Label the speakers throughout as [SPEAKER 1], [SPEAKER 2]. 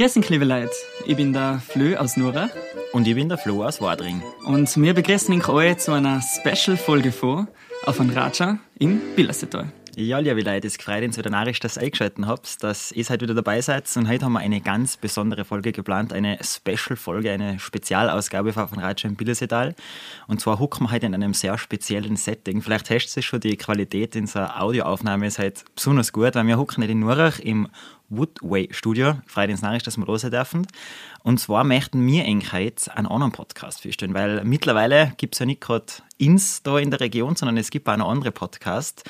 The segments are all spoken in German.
[SPEAKER 1] Grüß dich, liebe Leute. Ich bin der Flö aus Nura.
[SPEAKER 2] Und ich bin der Flo aus Wadring.
[SPEAKER 1] Und wir begrüßen euch alle zu einer Special-Folge vor auf ein Raja im Billersetal.
[SPEAKER 2] Ja, liebe Leute, es freut uns wieder narrisch, dass ihr eingeschaltet habt, dass ihr heute wieder dabei seid. Und heute haben wir eine ganz besondere Folge geplant, eine Special-Folge, eine Spezialausgabe von Raja im Billersetal. Und zwar hucken wir heute in einem sehr speziellen Setting. Vielleicht hast du schon, die Qualität in unserer Audioaufnahme ist halt besonders gut, weil wir hucken nicht in Nurach im Woodway Studio. Freut uns narrisch, dass wir los dürfen. Und zwar möchten wir eigentlich heute einen anderen Podcast vorstellen, weil mittlerweile gibt es ja nicht gerade ins da in der Region, sondern es gibt auch einen anderen Podcast.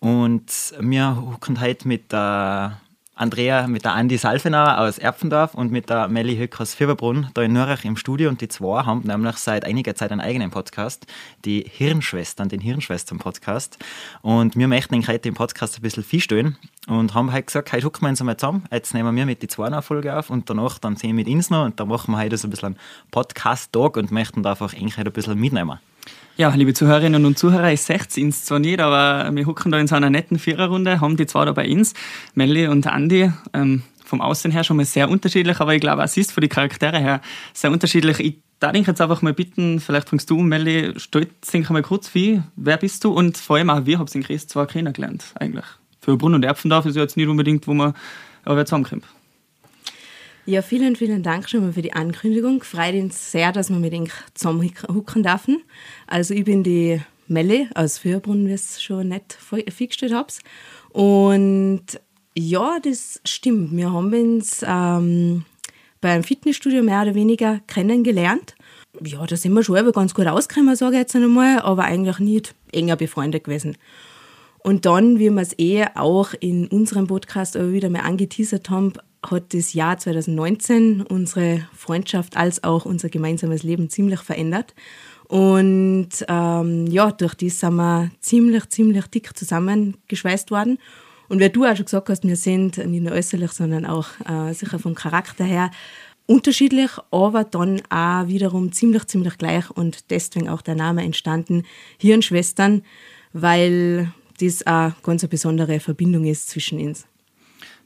[SPEAKER 2] Und wir gucken heute mit der Andrea, mit der Andi Salfenauer aus Erpfendorf und mit der Melli Höck aus Fieberbrunn da in Nürnberg im Studio. Und die zwei haben nämlich seit einiger Zeit einen eigenen Podcast, die Hirnschwestern, den Hirnschwestern-Podcast. Und wir möchten eigentlich heute den Podcast ein bisschen feststellen und haben halt gesagt, heute gucken wir uns einmal zusammen. Jetzt nehmen wir mit die zwei Folge auf und danach dann sehen wir mit uns noch und dann machen wir heute so ein bisschen einen Podcast-Tag und möchten da einfach eigentlich ein bisschen mitnehmen.
[SPEAKER 1] Ja, liebe Zuhörerinnen und Zuhörer, ich sehe es zwar nicht, aber wir hucken da in so einer netten Viererrunde, haben die zwei da bei uns, Melli und Andi, ähm, vom Aussehen her schon mal sehr unterschiedlich, aber ich glaube, es ist von den Charaktere her sehr unterschiedlich. Ich darf dich jetzt einfach mal bitten, vielleicht fängst du, Melli, stell dich mal kurz wie, wer bist du und vor allem auch, wie habt ihr den Chris zwar kennengelernt eigentlich? Für Brunn und Erpfendorf ist ja jetzt nicht unbedingt, wo man aber zusammenkommt.
[SPEAKER 3] Ja, vielen, vielen Dank schon mal für die Ankündigung. Freut uns sehr, dass wir mit Ihnen zusammenhucken dürfen. Also ich bin die Melle aus Fürbrunn, wie es schon nicht festgestellt habt. Und ja, das stimmt. Wir haben uns ähm, beim Fitnessstudio mehr oder weniger kennengelernt. Ja, da sind wir schon ganz gut ausgekommen, sage ich jetzt einmal, aber eigentlich nicht enger befreundet gewesen. Und dann, wie wir es eh auch in unserem Podcast aber wieder mal angeteasert haben, hat das Jahr 2019 unsere Freundschaft als auch unser gemeinsames Leben ziemlich verändert. Und ähm, ja, durch das sind wir ziemlich, ziemlich dick zusammengeschweißt worden. Und wie du auch schon gesagt hast, wir sind nicht nur äußerlich, sondern auch äh, sicher vom Charakter her unterschiedlich, aber dann auch wiederum ziemlich, ziemlich gleich und deswegen auch der Name entstanden, Hirnschwestern, weil das eine ganz besondere Verbindung ist zwischen uns.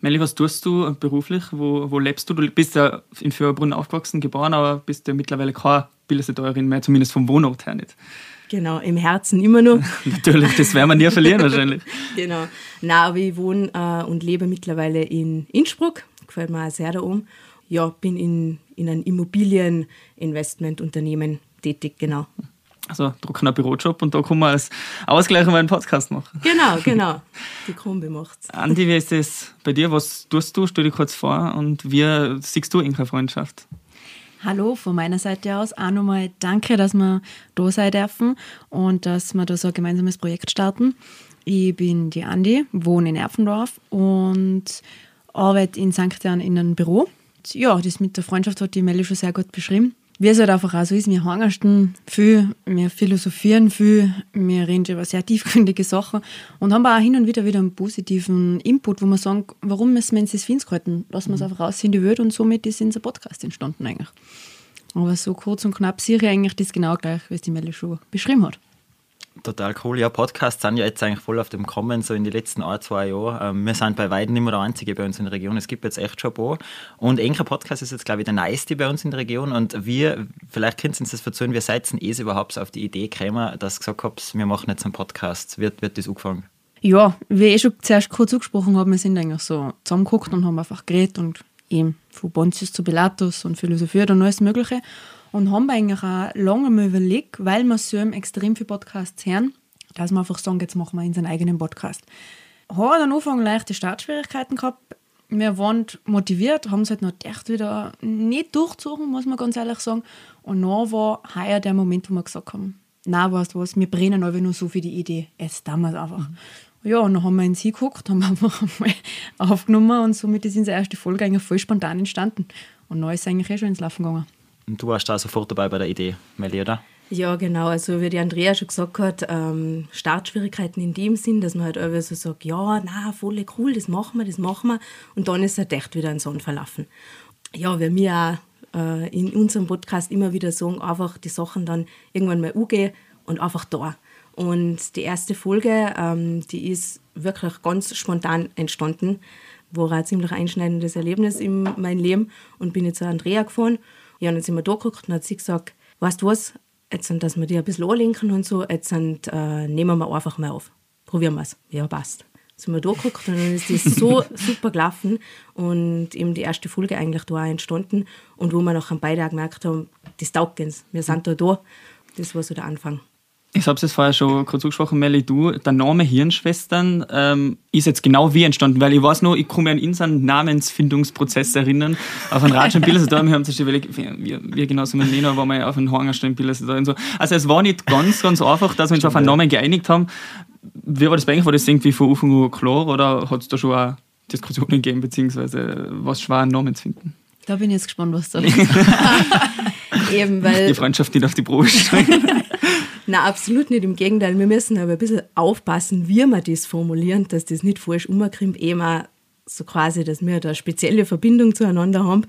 [SPEAKER 1] Melli, was tust du beruflich? Wo, wo lebst du? Du bist ja in Fürbrunn aufgewachsen, geboren, aber bist ja mittlerweile keine Bildungsseteuerin mehr, zumindest vom Wohnort her nicht.
[SPEAKER 3] Genau, im Herzen immer noch.
[SPEAKER 1] Natürlich, das werden wir nie verlieren wahrscheinlich.
[SPEAKER 3] genau. Na, aber ich wohne äh, und lebe mittlerweile in Innsbruck. Gefällt mir auch sehr da oben. Ja, bin in, in einem Immobilieninvestmentunternehmen tätig, genau.
[SPEAKER 1] Also drucken einen Bürojob und da kann man als Ausgleich mal einen Podcast machen.
[SPEAKER 3] Genau, genau. Die Kombi macht's.
[SPEAKER 1] Andi, wie ist das bei dir? Was tust du? Stell dich kurz vor und wie siehst du in der Freundschaft?
[SPEAKER 4] Hallo, von meiner Seite aus auch nochmal danke, dass wir da sein dürfen und dass wir da so ein gemeinsames Projekt starten. Ich bin die Andi, wohne in Erfendorf und arbeite in St. Jan in einem Büro. Ja, das mit der Freundschaft hat die Melli schon sehr gut beschrieben wie es halt einfach auch so ist, wir hängen viel, wir philosophieren viel, wir reden über sehr tiefgründige Sachen und haben auch hin und wieder wieder einen positiven Input, wo wir sagen, warum müssen wir uns das Fins halten? Lassen wir es mhm. einfach raus in die Welt und somit ist unser Podcast entstanden eigentlich. Aber so kurz und knapp sehe ich eigentlich das genau gleich, wie es die Melle schon beschrieben hat.
[SPEAKER 2] Total cool. Ja, Podcasts sind ja jetzt eigentlich voll auf dem Kommen, so in den letzten ein, zwei Jahren. Ähm, wir sind bei weitem nicht mehr der Einzige bei uns in der Region. Es gibt jetzt echt schon ein paar. Und Enker Podcast ist jetzt, glaube ich, der neueste bei uns in der Region. Und wir, vielleicht können Sie uns das verzeihen, wir seid eh überhaupt auf die Idee gekommen, dass ihr gesagt habt, wir machen jetzt einen Podcast. Wird, wird das angefangen?
[SPEAKER 4] Ja, wie ich schon zuerst kurz angesprochen habe, wir sind eigentlich so zusammengeguckt und haben einfach geredet und eben von Pontius zu Pilatus und philosophiert und alles Mögliche und haben eigentlich auch lange mal überlegt, weil wir so extrem viele Podcasts hören, dass wir einfach sagen, jetzt machen wir unseren eigenen Podcast. Haben am Anfang leichte Startschwierigkeiten gehabt. Wir waren motiviert, haben es halt noch echt wieder nicht durchgezogen, muss man ganz ehrlich sagen. Und dann war heuer der Moment, wo wir gesagt haben, na weißt du was, wir brennen aber nur so für die Idee. Es einfach. Mhm. Ja, und dann haben wir ins hingeguckt, haben einfach mal aufgenommen und somit ist unsere erste Folge eigentlich voll spontan entstanden. Und dann ist es eigentlich eh schon ins Laufen gegangen.
[SPEAKER 2] Und du warst da sofort dabei bei der Idee, Melli, oder?
[SPEAKER 3] Ja, genau. Also wie die Andrea schon gesagt hat, ähm, Startschwierigkeiten in dem Sinn, dass man halt irgendwie so sagt, ja, na, voll cool, das machen wir, das machen wir. Und dann ist halt echt wieder ein Sohn verlaufen. Ja, wir auch äh, in unserem Podcast immer wieder sagen, einfach die Sachen dann irgendwann mal umgehen und einfach da. Und die erste Folge, ähm, die ist wirklich ganz spontan entstanden, war ein ziemlich einschneidendes Erlebnis in meinem Leben und bin jetzt zu Andrea gefahren. Und dann sind wir da geguckt und hat sie gesagt, weißt du was, jetzt sind, dass wir die ein bisschen anlenken und so, jetzt sind, äh, nehmen wir einfach mal auf. Probieren wir es. Ja, passt. Sind wir da geguckt und dann ist das so super gelaufen und eben die erste Folge eigentlich da auch entstanden und wo wir nach beide auch gemerkt haben, das taugt uns, wir sind da da. Das war so der Anfang.
[SPEAKER 1] Ich habe es vorher schon kurz angesprochen, Melli, du, der Name Hirnschwestern ähm, ist jetzt genau wie entstanden, weil ich weiß noch, ich kann mich an unseren Namensfindungsprozess erinnern, auf einen Ratsch in Billersedorf, wir haben sich überlegt, genau sind wir Lena, waren wir auf einen Hangerstein in Billersedorf und so. Also es war nicht ganz, ganz einfach, dass wir uns auf einen Namen geeinigt haben. Wie war das bei euch? War das irgendwie von Anfang an klar oder hat es da schon auch Diskussionen gegeben, beziehungsweise was schwer, einen Namen zu finden?
[SPEAKER 4] Da bin ich jetzt gespannt, was da
[SPEAKER 3] Eben, weil
[SPEAKER 1] Die Freundschaft nicht auf die Probe stellen.
[SPEAKER 3] Na, absolut nicht. Im Gegenteil, wir müssen aber ein bisschen aufpassen, wie wir das formulieren, dass das nicht falsch umkommt. Eben auch so quasi, dass wir da eine spezielle Verbindung zueinander haben.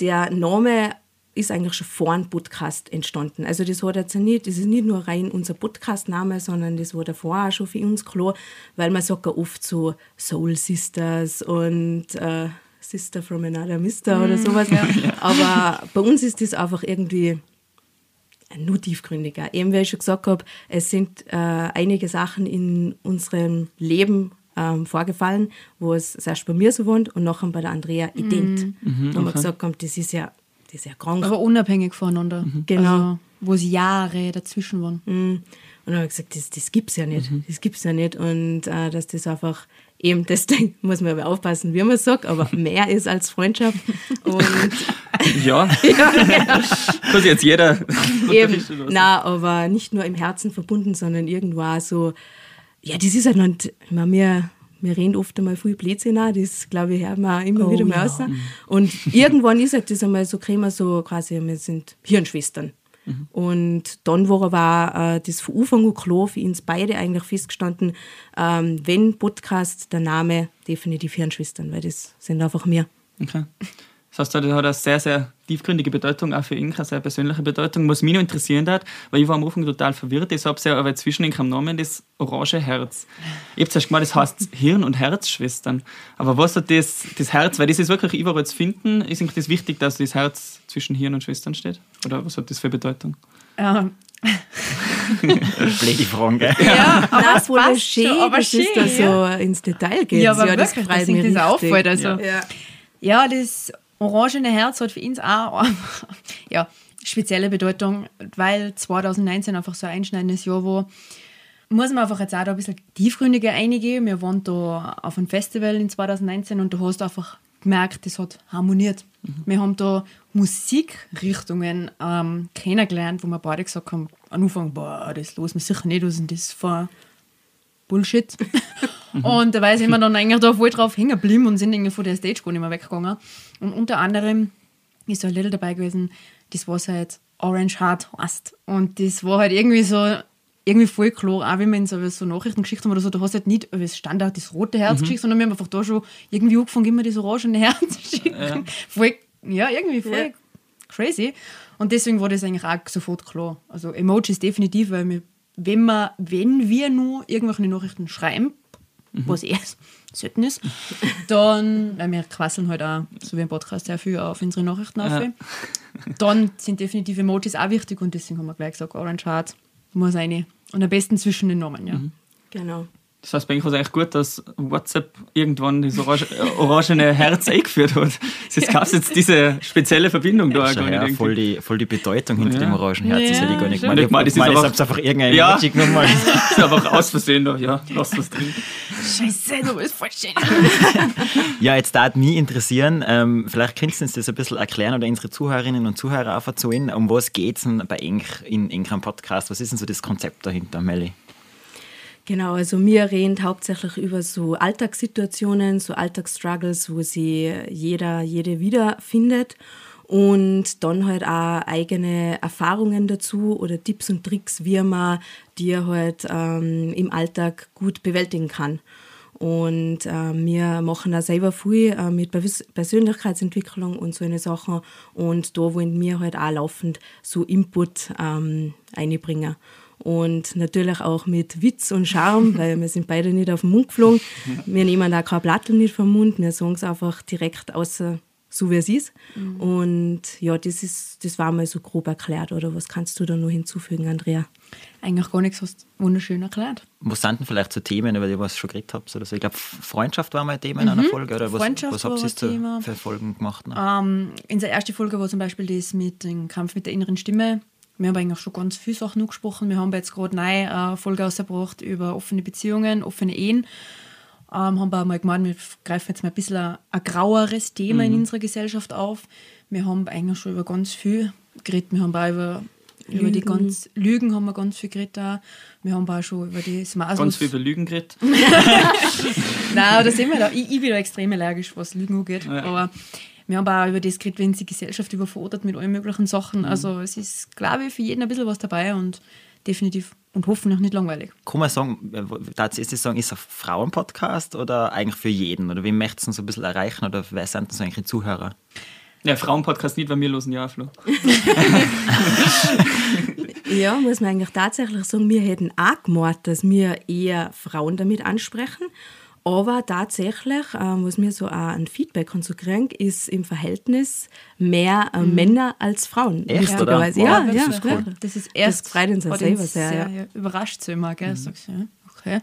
[SPEAKER 3] Der Name ist eigentlich schon vor dem Podcast entstanden. Also das war jetzt nicht, das ist nicht nur rein unser Podcast-Name, sondern das war davor auch schon für uns klar, weil man sagt ja oft so Soul Sisters und äh, Sister from another Mister oder sowas. Aber bei uns ist das einfach irgendwie nur tiefgründiger. Eben, wie ich schon gesagt habe, es sind äh, einige Sachen in unserem Leben ähm, vorgefallen, wo es erst bei mir so wohnt und nachher bei der Andrea ident. wo wir gesagt haben, das ist ja, das ist ja krank.
[SPEAKER 4] Aber unabhängig voneinander.
[SPEAKER 3] Genau.
[SPEAKER 4] Also, wo es Jahre dazwischen waren.
[SPEAKER 3] Und dann habe ich gesagt, das, das gibt es ja nicht. Das gibt's ja nicht. Und äh, dass das einfach eben, das muss man aber aufpassen, wie man sagt, aber mehr ist als Freundschaft. Und
[SPEAKER 1] ja,
[SPEAKER 3] ja, genau.
[SPEAKER 1] sich jetzt jeder
[SPEAKER 3] Eben, na, aber nicht nur im Herzen verbunden, sondern irgendwo auch so, ja, das ist halt nicht, ich meine, wir, wir reden oft einmal viel Blödsinn auch, das glaube ich, hört man auch immer
[SPEAKER 4] Oh,
[SPEAKER 3] wieder mal
[SPEAKER 4] ja.
[SPEAKER 3] raus. Und irgendwann ist halt das einmal so, kriegen wir so quasi, wir sind Hirnschwestern. Und dann war aber äh, das von Anfang an klar, für uns beide eigentlich festgestanden, ähm, wenn Podcast, der Name definitiv Hirnschwestern, weil das sind einfach wir.
[SPEAKER 1] Okay. Das heißt, das hat eine sehr, sehr tiefgründige Bedeutung, auch für Inka, eine sehr persönliche Bedeutung. Was mich noch interessieren hat, weil ich war am Anfang total verwirrt, ich habe ja aber zwischen am Namen das orange Herz. Ich habe zuerst gemeint, das heißt Hirn- und Herzschwestern. Aber was hat das, das Herz, weil das ist wirklich überall zu finden, ist eigentlich das wichtig, dass das Herz zwischen Hirn und Schwestern steht? Oder was hat das für Bedeutung?
[SPEAKER 4] Ähm,
[SPEAKER 2] Blöde Fragen, gell?
[SPEAKER 4] ja, aber
[SPEAKER 3] Nein,
[SPEAKER 4] es
[SPEAKER 3] voll
[SPEAKER 4] passt
[SPEAKER 3] schön,
[SPEAKER 4] schon, aber
[SPEAKER 3] dass
[SPEAKER 4] schön,
[SPEAKER 3] es da
[SPEAKER 4] ja.
[SPEAKER 3] so ins Detail geht.
[SPEAKER 4] Ja, aber
[SPEAKER 3] das
[SPEAKER 4] wirklich,
[SPEAKER 3] freut
[SPEAKER 4] dass
[SPEAKER 3] mich
[SPEAKER 4] das auffällt. Also,
[SPEAKER 3] Ja.
[SPEAKER 4] ja. das orangene Herz hat für uns auch ja, spezielle Bedeutung, weil 2019 einfach so ein einschneidendes Jahr war. Muss man einfach jetzt auch da ein bisschen tiefgründiger eingehen. Wir waren da auf einem Festival in 2019 und du hast einfach gemerkt, das hat harmoniert. Wir haben da Musikrichtungen ähm, kennengelernt, wo wir beide gesagt haben, am Anfang, boah, das los mir sicher nicht, was ist das für Bullshit. und dabei sind wir dann eigentlich da voll drauf hängen geblieben und sind irgendwie von der Stage gar nicht mehr weggegangen. Und unter anderem ist so ein Lied dabei gewesen, das was halt Orange Heart heißt. Und das war halt irgendwie so, irgendwie voll klar, auch wenn wir in so, so Nachrichtengeschichten oder so, du hast halt nicht das Standard das rote Herz geschickt, sondern wir haben einfach da schon irgendwie angefangen, immer das orangene Herz zu schicken. Voll, ja, irgendwie voll
[SPEAKER 3] Ja.
[SPEAKER 4] crazy. Und deswegen war das eigentlich auch sofort klar. Also Emojis definitiv, weil wir, wenn, wir, wenn wir nur irgendwelche Nachrichten schreiben, was eh selten ist, dann, weil wir quasseln halt auch, so wie ein Podcast, sehr viel auf unsere Nachrichten auf, dann sind definitiv Emojis auch wichtig und deswegen haben wir gleich gesagt, Orange Heart muss rein. Und am besten zwischen den Namen, ja.
[SPEAKER 3] Genau.
[SPEAKER 1] Das heißt, bei euch war es eigentlich gut, dass WhatsApp irgendwann das orange, äh, orangene Herz eingeführt hat. Jetzt gab es jetzt diese spezielle Verbindung da
[SPEAKER 2] Schau
[SPEAKER 1] gar nicht.
[SPEAKER 2] voll, die, voll die Bedeutung hinter
[SPEAKER 1] Ja.
[SPEAKER 2] dem orangen Herz ist ja die gar nicht
[SPEAKER 4] Ja,
[SPEAKER 2] gemeint.
[SPEAKER 1] Ich meine, das ist
[SPEAKER 2] Ich meine,
[SPEAKER 1] einfach-
[SPEAKER 2] ich hab's einfach irgendein
[SPEAKER 1] Ja.
[SPEAKER 2] Genommen.
[SPEAKER 1] Das ist einfach aus Versehen da. Ja, lass was drin.
[SPEAKER 4] Scheiße, du bist voll schön.
[SPEAKER 2] Ja, jetzt darf mich interessieren, ähm, vielleicht könntest du uns das ein bisschen erklären oder unsere Zuhörerinnen und Zuhörer auch erzählen, um was geht es denn bei Enk in Enk Podcast? Was ist denn so das Konzept dahinter, Melli?
[SPEAKER 3] Genau, also wir reden hauptsächlich über so Alltagssituationen, so Alltagsstruggles, wo sie jeder, jede wiederfindet und dann halt auch eigene Erfahrungen dazu oder Tipps und Tricks, wie man die halt ähm, im Alltag gut bewältigen kann. Und äh, wir machen auch selber viel äh, mit Persö- Persönlichkeitsentwicklung und so eine Sachen. Und da wollen wir halt auch laufend so Input ähm, einbringen. Und natürlich auch mit Witz und Charme, weil wir sind beide nicht auf den Mund geflogen. Wir nehmen da kein Blatt nicht vom Mund, wir sagen es einfach direkt außer so wie es ist. Mhm. Und ja, das, ist, das war mal so grob erklärt. Oder was kannst du da noch hinzufügen, Andrea?
[SPEAKER 4] Eigentlich gar nichts, hast du wunderschön erklärt.
[SPEAKER 2] Was sind denn vielleicht so Themen, über die ihr schon geredet habt? Oder so? Ich glaube, Freundschaft war mal ein Thema in einer mhm. Folge. Oder was, was habt ihr für Folgen gemacht?
[SPEAKER 4] Ähm, in der ersten Folge war zum Beispiel das mit dem Kampf mit der inneren Stimme. Wir haben eigentlich schon ganz viele Sachen angesprochen. Wir haben jetzt gerade eine Folge ausgebracht über offene Beziehungen, offene Ehen ähm, haben wir mal gemeint, wir greifen jetzt mal ein bisschen ein, ein graueres Thema mhm. in unserer Gesellschaft auf. Wir haben eigentlich schon über ganz viel geredet. Wir haben auch über, über die ganz Lügen haben wir ganz viel geredet. Auch. Wir haben auch schon über die
[SPEAKER 1] Smartphones. Ganz viel über Lügen geredet.
[SPEAKER 4] Nein, da sind wir da. Ich, ich bin da extrem allergisch, was Lügen angeht. Ja. Aber wir haben auch über das geredet, wenn die Gesellschaft überfordert mit allen möglichen Sachen. Mhm. Also es ist, glaube ich, für jeden ein bisschen was dabei und definitiv und hoffentlich nicht langweilig.
[SPEAKER 2] Kann man sagen, tatsächlich sagen, ist es ein Frauenpodcast oder eigentlich für jeden? Oder wie möchtest du so ein bisschen erreichen oder wer sind das eigentlich die Zuhörer?
[SPEAKER 1] Ja, Frauenpodcast nicht, weil wir losen ja Flo.
[SPEAKER 3] ja, muss man eigentlich tatsächlich sagen, wir hätten auch gemacht, dass wir eher Frauen damit ansprechen. Aber tatsächlich, ähm, was mir so auch ein Feedback kann so kriegen, ist im Verhältnis mehr äh, mhm. Männer als Frauen.
[SPEAKER 2] Echt, ja, oder?
[SPEAKER 3] Ja, ja, das
[SPEAKER 4] ist cool. Das ist erst
[SPEAKER 3] das freut uns selber sehr. sehr
[SPEAKER 4] ja. Überrascht so immer, gell? Mhm. Sagst, ja, okay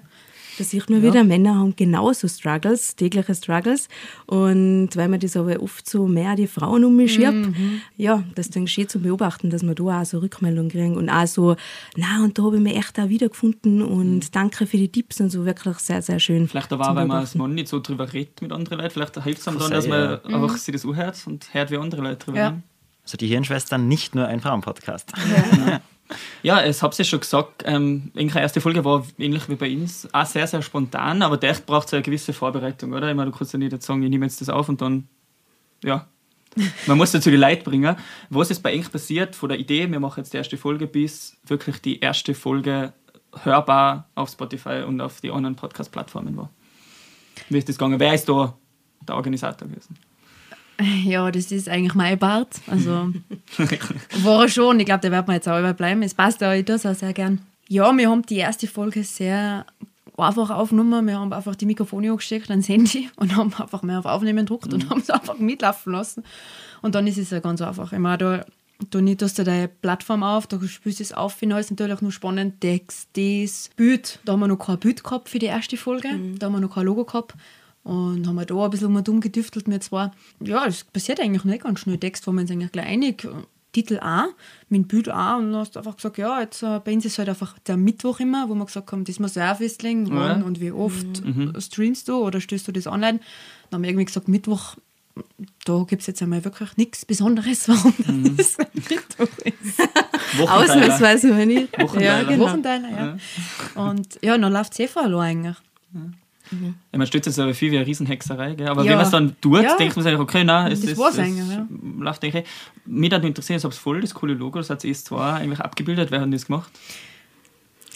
[SPEAKER 3] da sieht man ja. wieder, Männer haben genauso Struggles, tägliche Struggles. Und weil man das aber oft so mehr die Frauen um mich schiebt, mhm. ja, das ist dann schön zu beobachten, dass man da auch so Rückmeldungen kriegen und auch so, na, und da habe ich mich echt auch wiedergefunden und mhm. danke für die Tipps und so, wirklich sehr, sehr schön.
[SPEAKER 1] Vielleicht aber weil man noch nicht so drüber redet mit anderen Leuten, vielleicht hilft es einem dann, dass man ja. einfach mhm. sich das anhört und hört, wie andere Leute drüber
[SPEAKER 2] ja. reden. Also die Hirnschwestern nicht nur ein Frauenpodcast.
[SPEAKER 1] Ja. Ja, es habt ihr schon gesagt, ähm, die erste Folge war ähnlich wie bei uns, auch sehr, sehr spontan, aber der braucht so eine gewisse Vorbereitung, oder? Ich meine, du kannst ja nicht jetzt sagen, ich nehme jetzt das auf und dann, ja. Man muss dazu die Leute bringen. Was ist bei euch passiert von der Idee, wir machen jetzt die erste Folge, bis wirklich die erste Folge hörbar auf Spotify und auf die anderen Podcast-Plattformen war? Wie ist das gegangen? Wer ist da der Organisator gewesen?
[SPEAKER 4] Ja, das ist eigentlich mein Part. Also war er schon. Ich glaube, der wird mir jetzt auch bleiben. Es passt auch, ich tue es auch sehr gern. Ja, wir haben die erste Folge sehr einfach aufgenommen. Wir haben einfach die Mikrofone angesteckt ans Handy und haben einfach mehr auf Aufnehmen gedruckt mhm. und haben es einfach mitlaufen lassen. Und dann ist es ja ganz einfach. Ich meine, da, du tust du deine Plattform auf, da du es auf, finde ich natürlich nur spannend. Text, das, Bild. Da haben wir noch kein Bild gehabt für die erste Folge. Mhm. Da haben wir noch kein Logo gehabt. Und haben wir da ein bisschen um gedüftelt, wir zwei. Ja, es passiert eigentlich nicht ganz schnell. Text war wir uns eigentlich gleich einig. Titel A, mit Bild A und dann hast du einfach gesagt, ja, jetzt äh, bei uns ist halt einfach der Mittwoch immer, wo wir gesagt haben, das muss auch festlegen, wann ja. und wie oft mhm. streamst du oder stößt du das online. Dann haben wir irgendwie gesagt, Mittwoch, da gibt es jetzt einmal wirklich nichts Besonderes, warum mhm. das Mittwoch ist. Ausnahmsweise, wenn ich.
[SPEAKER 1] Wochenteiler.
[SPEAKER 4] Ja, genau. Wochenteiler, ja. Und ja, dann läuft es eh vor eigentlich.
[SPEAKER 1] Mhm. Ja, man stellt sich aber viel wie eine Riesenhexerei, gell? aber ja. wenn man es dann tut, ja. denkt man sich, okay, nein, es,
[SPEAKER 4] das
[SPEAKER 1] es,
[SPEAKER 4] es, es ja.
[SPEAKER 1] läuft eigentlich. Mich hat interessiert, ob es voll das coole Logo, das hat ES2 eigentlich abgebildet, wer hat das gemacht?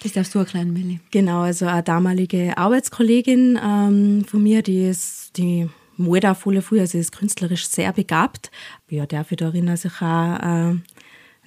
[SPEAKER 4] Das darfst du erklären, Milli.
[SPEAKER 3] Genau, also eine damalige Arbeitskollegin ähm, von mir, die ist, die auch voll früh, also ist künstlerisch sehr begabt. Ja, darf ich darin also auch äh,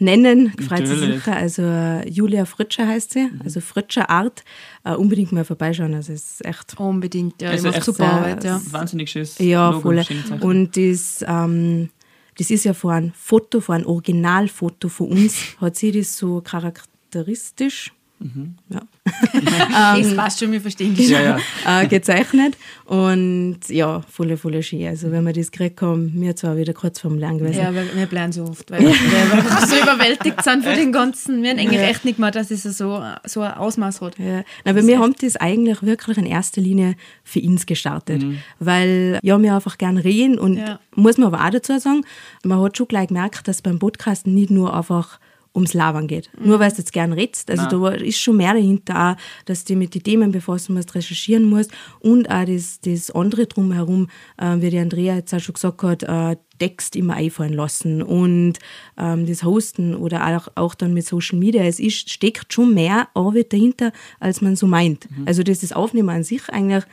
[SPEAKER 3] nennen, freut sich sicher. Also äh, Julia Fritscher heißt sie, mhm. also Fritscher Art. Uh, unbedingt mal vorbeischauen, also es ist echt...
[SPEAKER 4] Unbedingt, ja,
[SPEAKER 1] also
[SPEAKER 4] macht super Arbeit,
[SPEAKER 1] ja. Wahnsinnig schönes
[SPEAKER 3] Ja, voll. Und das, ähm, das ist ja vor ein Foto, vor ein Originalfoto von uns, hat sie das so charakteristisch Mhm. Ja.
[SPEAKER 4] das passt schon, wir verstehen das
[SPEAKER 3] ja, ja. Äh, gezeichnet. Und ja, voll, voll schön. Also, wenn wir das gekriegt haben, wir zwar wieder kurz vorm Lernen gewesen.
[SPEAKER 4] Ja, wir, wir bleiben so oft, weil wir, wir so überwältigt sind von den ganzen. Wir haben eigentlich ja. echt nicht mehr, dass es so, so ein Ausmaß hat.
[SPEAKER 3] Ja. Na, aber wir haben das eigentlich wirklich in erster Linie für uns gestartet. Mhm. Weil ja, wir einfach gern reden und ja. muss man aber auch dazu sagen, man hat schon gleich gemerkt, dass beim Podcasten nicht nur einfach ums Labern geht. Mhm. Nur weil du jetzt gern redst. Also Nein. da ist schon mehr dahinter, auch, dass du mit den Themen befassen musst, recherchieren musst und auch das, das andere drumherum, äh, wie die Andrea jetzt auch schon gesagt hat, äh, Text immer einfallen lassen und ähm, das Hosten oder auch, auch dann mit Social Media. Es ist, steckt schon mehr Arbeit dahinter, als man so meint. Mhm. Also das ist Aufnehmen an sich eigentlich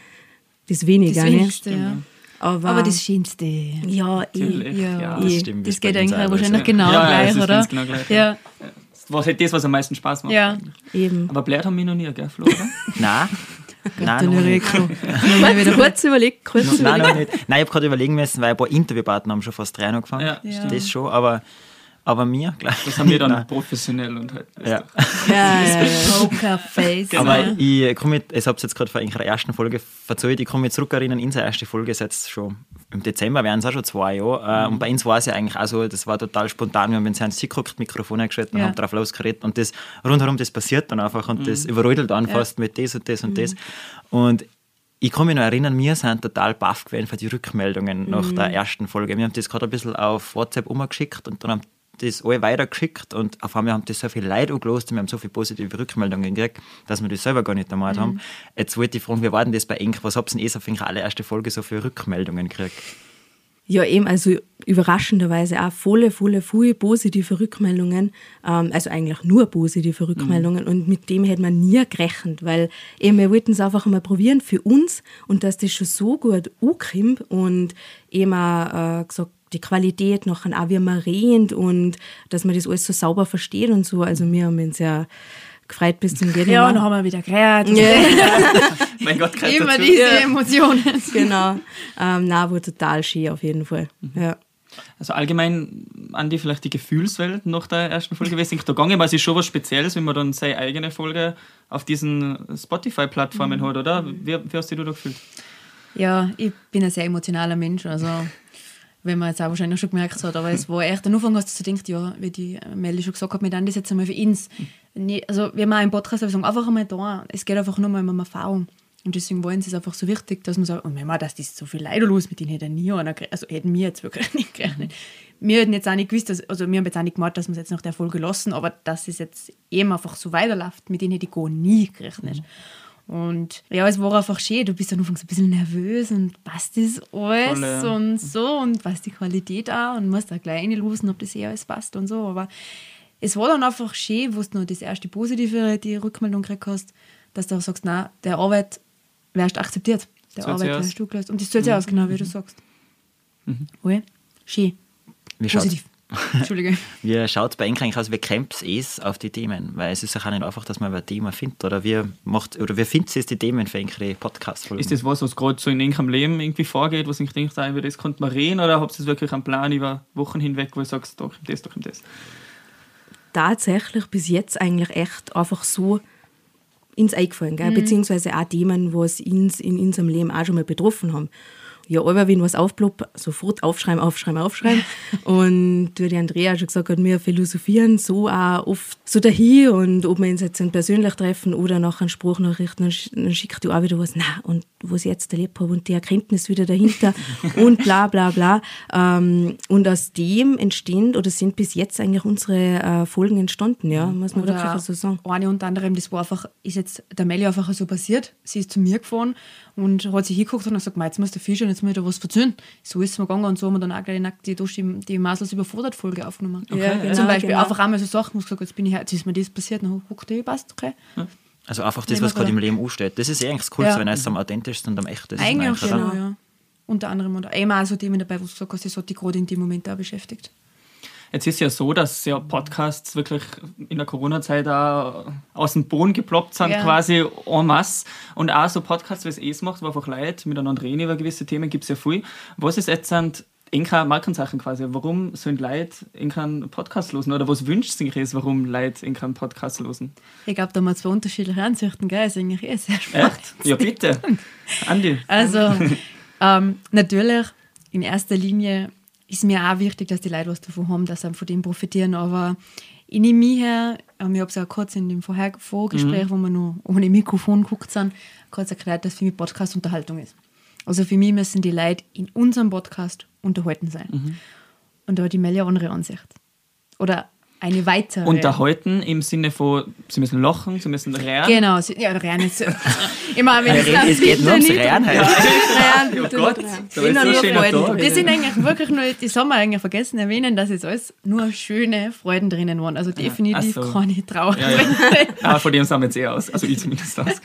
[SPEAKER 3] das Weniger.
[SPEAKER 4] Das
[SPEAKER 3] ne?
[SPEAKER 4] Wenigste, ne? ja. Aber, aber, das Schönste.
[SPEAKER 3] Ja,
[SPEAKER 1] eh. Ja,
[SPEAKER 2] ja, das stimmt.
[SPEAKER 4] Das geht eigentlich wahrscheinlich genau ja, gleich, oder?
[SPEAKER 1] Genau gleich,
[SPEAKER 4] ja.
[SPEAKER 1] was halt das, was am meisten Spaß macht.
[SPEAKER 4] Ja.
[SPEAKER 3] Eben.
[SPEAKER 1] Aber blärt haben wir noch nie, gell, Flo, oder?
[SPEAKER 2] Nein. Nein,
[SPEAKER 4] Dann
[SPEAKER 2] noch nicht.
[SPEAKER 3] Mal wieder kurz überlegt, kurz
[SPEAKER 2] Nein,
[SPEAKER 3] überlegt.
[SPEAKER 2] noch nicht. Nein, ich habe gerade überlegen müssen, weil ein paar Interviewpartner haben schon fast drei angefangen.
[SPEAKER 1] Ja,
[SPEAKER 4] Ja.
[SPEAKER 2] Das schon, aber, aber mir, gleich.
[SPEAKER 1] Das haben wir dann professionell und halt.
[SPEAKER 2] Ja.
[SPEAKER 3] Ja, ja, ja.
[SPEAKER 4] Pokerface.
[SPEAKER 2] Aber ich komme ich habe es jetzt gerade vor der ersten Folge verzeiht, ich komme mich zurück erinnern, unsere erste Folge ist jetzt schon im Dezember, wären es auch schon zwei Jahre. Äh, Und bei uns war es ja eigentlich auch so, das war total spontan, wir haben uns ins geguckt, Mikrofon eingeschaltet und
[SPEAKER 4] Ja.
[SPEAKER 2] haben drauf losgeredet und das rundherum, das passiert dann einfach und das überrödelt dann fast mit das und das und das. Und ich kann mich noch erinnern, wir sind total baff gewesen für die Rückmeldungen nach der ersten Folge. Wir haben das gerade ein bisschen auf WhatsApp umgeschickt und dann haben das alle weitergeschickt und auf einmal haben das so viele Leute angelost und wir haben so viele positive Rückmeldungen gekriegt, dass wir das selber gar nicht erwartet haben. Jetzt wollte ich fragen, wie war denn das bei Enk? Was habt ihr denn eh so für Folge so für Rückmeldungen gekriegt?
[SPEAKER 3] Ja, eben, also überraschenderweise auch volle, volle, viele positive Rückmeldungen. Ähm, also eigentlich nur positive Rückmeldungen. Und mit dem hätte man nie gerechnet, weil eben wir wollten es einfach mal probieren für uns und dass das schon so gut ankommt und eben auch äh, gesagt, die Qualität nachher auch, wie man redet und dass man das alles so sauber versteht und so. Also wir haben uns ja gefreut bis zum Gehen.
[SPEAKER 4] Ja, dann haben wir wieder geredet.
[SPEAKER 1] Mein Gott, gehört
[SPEAKER 4] Immer
[SPEAKER 1] dazu.
[SPEAKER 4] diese
[SPEAKER 3] Ja.
[SPEAKER 4] Emotionen.
[SPEAKER 3] Genau. Ähm, nein, war total schön auf jeden Fall. Ja.
[SPEAKER 1] Also allgemein, Andi, vielleicht die Gefühlswelt nach der ersten Folge, es da gegangen? Weil es ist schon was Spezielles, wenn man dann seine eigene Folge auf diesen Spotify-Plattformen hat, oder? Wie, wie hast du dich da gefühlt?
[SPEAKER 4] Ja, ich bin ein sehr emotionaler Mensch, also wenn man jetzt auch wahrscheinlich schon gemerkt hat, aber es war echt, am Anfang hast du gedacht, ja, wie die Melli schon gesagt hat, wir dann das jetzt einmal für uns. Also wenn wir einen Podcast haben, sagen einfach einmal da, es geht einfach nur mal um Erfahrung. Und deswegen wollen sie es einfach so wichtig, dass man sagt, wenn man, dass das so viel Leute los, mit denen hätte nie einer gerechnet. Also hätten wir jetzt wirklich nicht gerechnet. Wir hätten jetzt auch nicht gewusst, dass, also wir haben jetzt auch nicht gemacht, dass wir es jetzt nach der Folge lassen, aber dass es jetzt eben einfach so weiterläuft, mit denen hätte ich gar nie gerechnet. Und ja, es war einfach schön. Du bist dann anfangs ein bisschen nervös und passt das alles
[SPEAKER 1] Voll, ja.
[SPEAKER 4] und so und passt die Qualität auch und musst auch gleich reinlosen, ob das eh alles passt und so. Aber es war dann einfach schön, wo du noch das erste Positive, die Rückmeldung gekriegt hast, dass du auch sagst, nein, der Arbeit wärst akzeptiert. Der
[SPEAKER 1] Zahlt
[SPEAKER 4] Arbeit wärst du geleistet. Und das zahlt sich aus, genau wie du sagst. Mhm. Schön.
[SPEAKER 2] Wie schaut
[SPEAKER 4] Positiv. Entschuldige.
[SPEAKER 2] Wie schaut es bei Enk eigentlich aus? Wie krempt es auf die Themen? Weil es ist ja auch nicht einfach, dass man ein Thema findet. Oder wie, macht, oder wie findet es die Themen für eure Podcast-Folgen?
[SPEAKER 1] Ist das was, was gerade so in irgendeinem Leben irgendwie vorgeht, was ich denke, über das könnte man reden, oder habt ihr wirklich einen Plan über Wochen hinweg, wo ihr sagst, da kommt das, da kommt das?
[SPEAKER 3] tatsächlich bis jetzt eigentlich echt einfach so ins eingefallen, gell? beziehungsweise auch Themen, was uns in unserem Leben auch schon mal betroffen haben. Ja, aber wenn was aufploppt, sofort aufschreiben, aufschreiben, aufschreiben. und wie die Andrea schon gesagt hat, wir philosophieren so auch oft so dahin und ob wir uns jetzt persönlich treffen oder nach einer Sprachnachricht, dann, sch- dann schickt du auch wieder was, na und was ich jetzt erlebt habe und die Erkenntnis wieder dahinter und bla bla bla. Ähm, und aus dem entstehen oder sind bis jetzt eigentlich unsere äh, Folgen entstanden, ja, muss man wirklich so sagen.
[SPEAKER 4] eine unter anderem, das war einfach, ist jetzt der Melli einfach so passiert. Sie ist zu mir gefahren und hat sich hingeguckt und hat gesagt, "Mei, jetzt muss der Fischer und jetzt muss ich da was erzählen. So ist es mir gegangen und so haben wir dann auch gleich die, die, die Masels überfordert Folge aufgenommen.
[SPEAKER 3] Ja, genau,
[SPEAKER 4] Zum Beispiel
[SPEAKER 3] genau.
[SPEAKER 4] einfach einmal so Sachen, wo ich gesagt jetzt bin ich her, jetzt ist mir das passiert, dann guckt ihr, passt, okay.
[SPEAKER 2] Also einfach das, was gerade im. Leben ansteht. Das ist eh eigentlich das Coolste,
[SPEAKER 4] Ja.
[SPEAKER 2] wenn es am authentischsten und am echtesten
[SPEAKER 4] Eigentlich
[SPEAKER 2] ist.
[SPEAKER 4] genau,
[SPEAKER 2] oder?
[SPEAKER 4] ja. Unter anderem. Und auch so Themen dabei, wo du gesagt hast, das hat dich gerade in dem Moment auch beschäftigt.
[SPEAKER 1] Jetzt ist ja so, dass ja Podcasts wirklich in der Corona-Zeit auch aus dem Boden geploppt sind,
[SPEAKER 4] Ja.
[SPEAKER 1] quasi en masse. Und auch so Podcasts, wie es es macht, wo einfach Leute miteinander reden über gewisse Themen, gibt es ja viel. Was ist jetzt sind Inka Markensachen quasi? Warum sollen Leute in keinen Podcast losen? Oder was wünscht sich es, warum Leute in keinen Podcast losen?
[SPEAKER 4] Ich glaube, da haben wir zwei unterschiedliche Ansichten, gell? ist eigentlich eh sehr spannend.
[SPEAKER 1] Echt? Ja, bitte. Andi.
[SPEAKER 4] Also, ähm, natürlich, in erster Linie ist mir auch wichtig, dass die Leute was davon haben, dass sie von dem profitieren. Aber ich nehme mich her, ähm, ich habe es auch kurz in dem Vorher Vorgespräch, wo wir noch ohne Mikrofon geguckt sind, kurz erklärt, dass für mich Podcast Unterhaltung ist. Also für mich müssen die Leute in unserem Podcast unterhalten sein. Und da hat die Melli eine andere Ansicht. Oder eine weitere.
[SPEAKER 1] Unterhalten im Sinne von, sie müssen lachen, sie müssen lernen.
[SPEAKER 4] Genau, sie- ja, rein jetzt. Immer wenn
[SPEAKER 2] Ja,
[SPEAKER 4] es
[SPEAKER 2] es geht nur ums Rehren heute.
[SPEAKER 1] Oh Gott, da ist so schöner Tag.
[SPEAKER 4] Das sind eigentlich wirklich nur, das haben wir eigentlich vergessen erwähnen, dass jetzt alles nur schöne Freuden drinnen waren. Also definitiv
[SPEAKER 1] ach so.
[SPEAKER 4] keine Trauer.
[SPEAKER 1] Ja, ja. Ah, von dem sind wir jetzt eh aus. Also ich zumindest aus.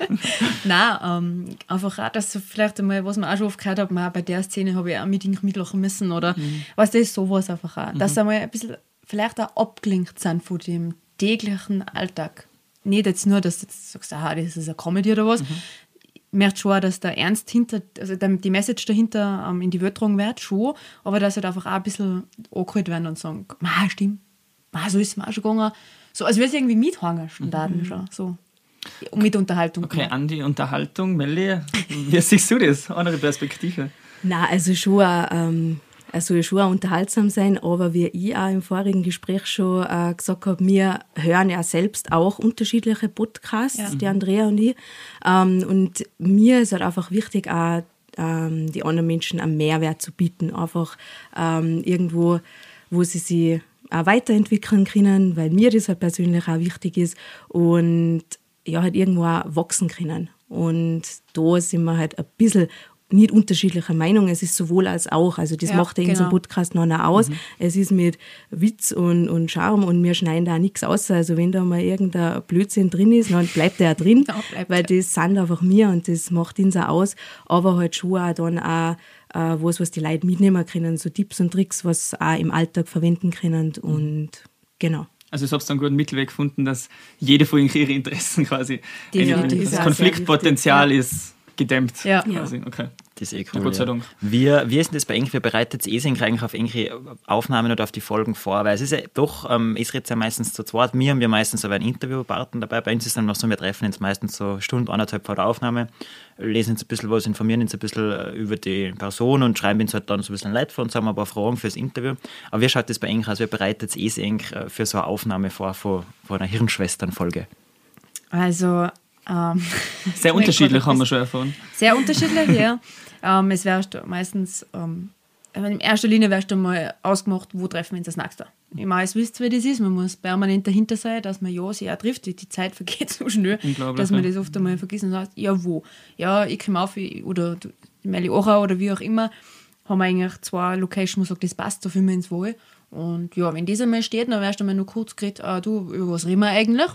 [SPEAKER 4] Nein, ähm, einfach auch, dass vielleicht einmal, was man auch schon oft gehört hat, man bei der Szene habe ich auch mit mitlachen müssen oder
[SPEAKER 1] Mhm.
[SPEAKER 4] was das ist sowas einfach auch. Dass sie einmal ein bisschen vielleicht auch abgelenkt sind von dem täglichen Alltag. Nicht jetzt nur, dass du jetzt sagst, aha, das ist eine Comedy oder was. Mhm. Merkt schon, dass der Ernst hinter, also die Message dahinter ähm, in die getragen wird, schon, aber dass halt einfach auch ein bisschen angeholt werden und sagen, ma, stimmt, ma, so ist es mir auch schon gegangen. So, als würde es irgendwie mithangen, Standarten mhm. schon, so. Mit Unterhaltung.
[SPEAKER 1] Okay, an die Unterhaltung, Melli, wie siehst du das? Andere Perspektive?
[SPEAKER 3] Na, also schon, ähm, also schon unterhaltsam sein, aber wie ich auch im vorigen Gespräch schon äh, gesagt habe, wir hören ja selbst auch unterschiedliche Podcasts, ja. die Andrea und ich. Ähm, und mir ist halt einfach wichtig, auch ähm, die anderen Menschen einen Mehrwert zu bieten. Einfach ähm, irgendwo, wo sie sich auch weiterentwickeln können, weil mir das halt persönlich auch wichtig ist. Und ja, halt irgendwo auch wachsen können. Und da sind wir halt ein bisschen nicht unterschiedlicher Meinung. Es ist sowohl als auch. Also das ja, macht ja genau. unser Podcast noch, noch aus. Mhm. Es ist mit Witz und, und Charme und wir schneiden da nichts aus. Also wenn da mal irgendein Blödsinn drin ist, dann bleibt der drin, ja, weil das sind einfach mir und das macht ihn so aus. Aber halt schon auch dann auch äh, was, was die Leute mitnehmen können, so Tipps und Tricks, was auch im Alltag verwenden können und genau.
[SPEAKER 1] Also ich habe einen guten Mittelweg gefunden, dass jede von ihre Interessen quasi das Konfliktpotenzial ist gedämmt.
[SPEAKER 4] Ja. Quasi.
[SPEAKER 1] Okay.
[SPEAKER 2] Das ist eh cool. Gott sei Dank. Ja. Wie, wie ist denn das bei Eng? Wie bereitet ihr sich eigentlich auf irgendwelche Aufnahmen oder auf die Folgen vor? Weil es ist ja doch, ähm, ich rede ja meistens zu zweit. Wir haben ja meistens aber einen Interviewpartner dabei. Bei uns ist dann noch so, wir treffen uns meistens so Stunde, anderthalb vor der Aufnahme, lesen uns ein bisschen was, informieren uns ein bisschen äh, über die Person und schreiben uns halt dann so ein bisschen Leid vor und haben ein paar Fragen fürs Interview. Aber wie schaut das bei Eng aus? Wie bereitet ihr sich äh, für so eine Aufnahme vor, von, von einer Hirnschwestern-Folge?
[SPEAKER 4] Also ähm,
[SPEAKER 1] sehr unterschiedlich haben wir schon erfahren.
[SPEAKER 4] Sehr unterschiedlich, ja. Ähm, es wäre meistens, ähm, in erster Linie wärst du mal ausgemacht, wo treffen wir uns das nächste. Ich meine, es wisst, wie das ist. Man muss permanent dahinter sein, dass man ja sich auch trifft. Die Zeit vergeht so schnell, dass man das oft einmal vergisst und sagt, ja, wo? Ja, ich komme auf, oder Melli Ora oder wie auch immer, haben wir eigentlich zwei Locations, wo man sagt, das passt, da fühlen wir uns wohl. Und ja, wenn das einmal steht, dann wärst du mal nur kurz geredet, ah, du, über was reden wir eigentlich?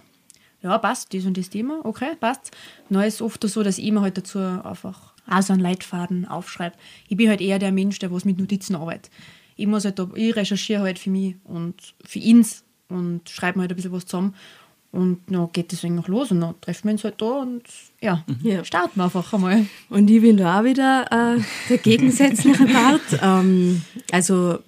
[SPEAKER 4] Ja, passt, das und das Thema, okay, passt. Dann ist es oft so, dass ich mir halt dazu einfach auch so einen Leitfaden aufschreibe. Ich bin halt eher der Mensch, der was mit Notizen arbeitet. Ich muss halt da, ich recherchiere halt für mich und für ihn und schreibe mir halt ein bisschen was zusammen. Und dann geht das eigentlich los und dann treffen wir uns halt da und ja, mhm. ja. starten wir einfach einmal.
[SPEAKER 3] Und ich bin da auch wieder äh, der gegensätzliche Part. ähm, also